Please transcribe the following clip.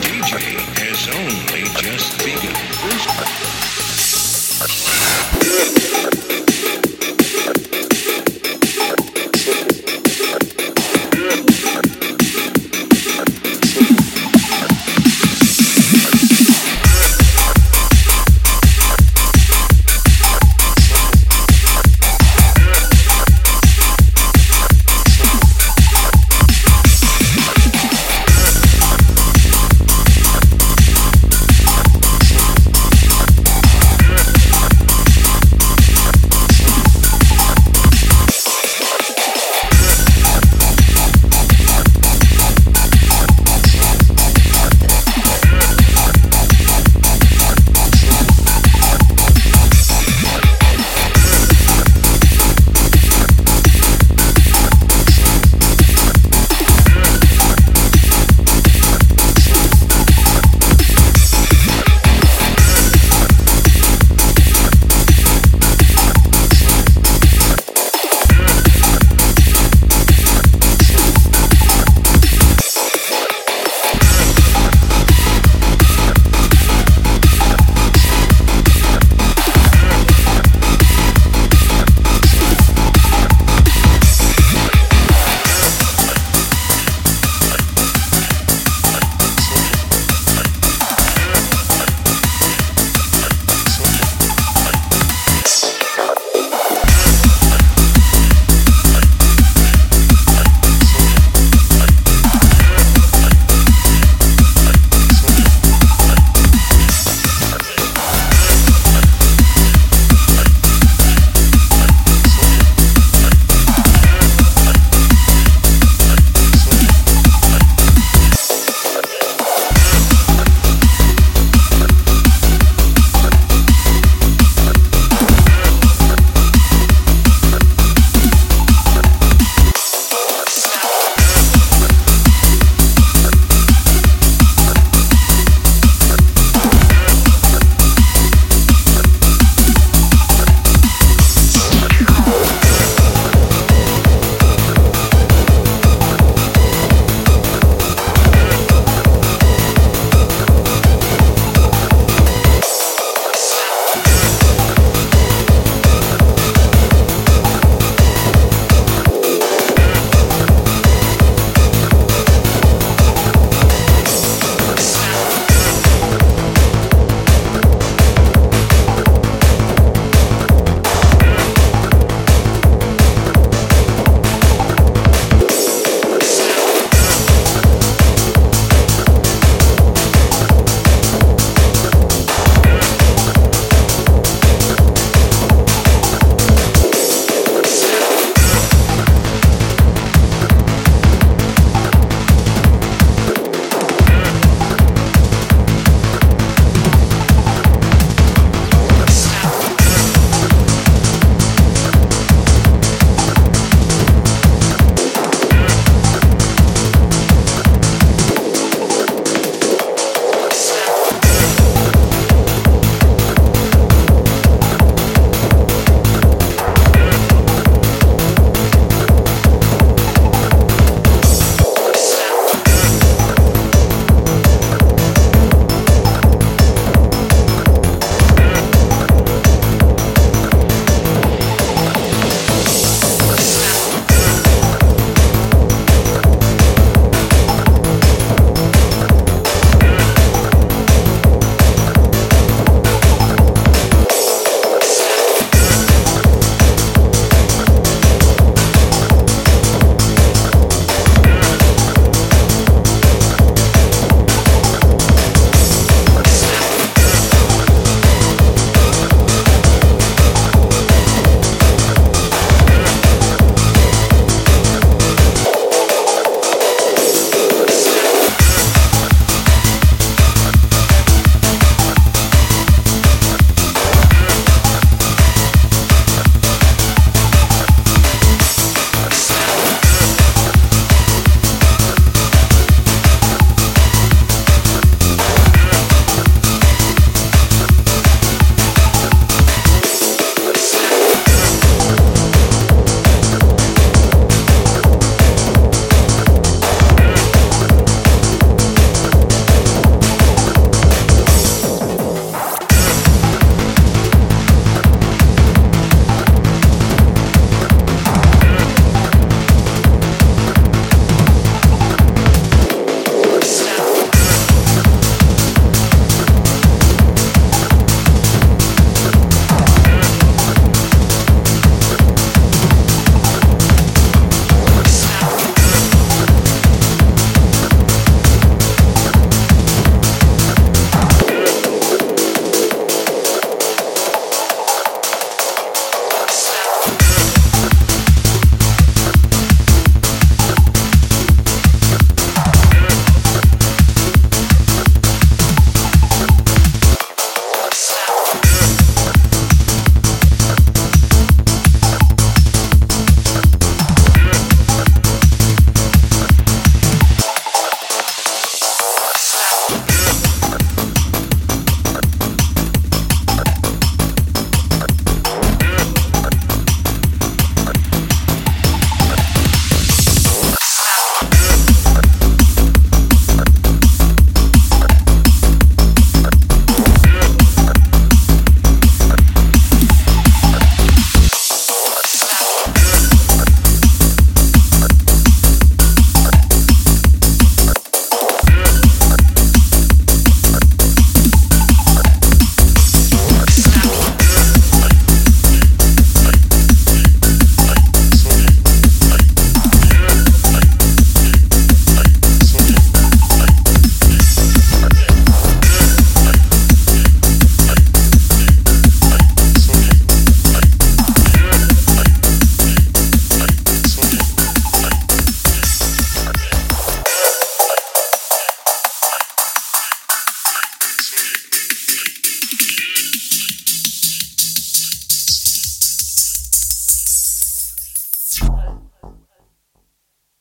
DJ has only just begun.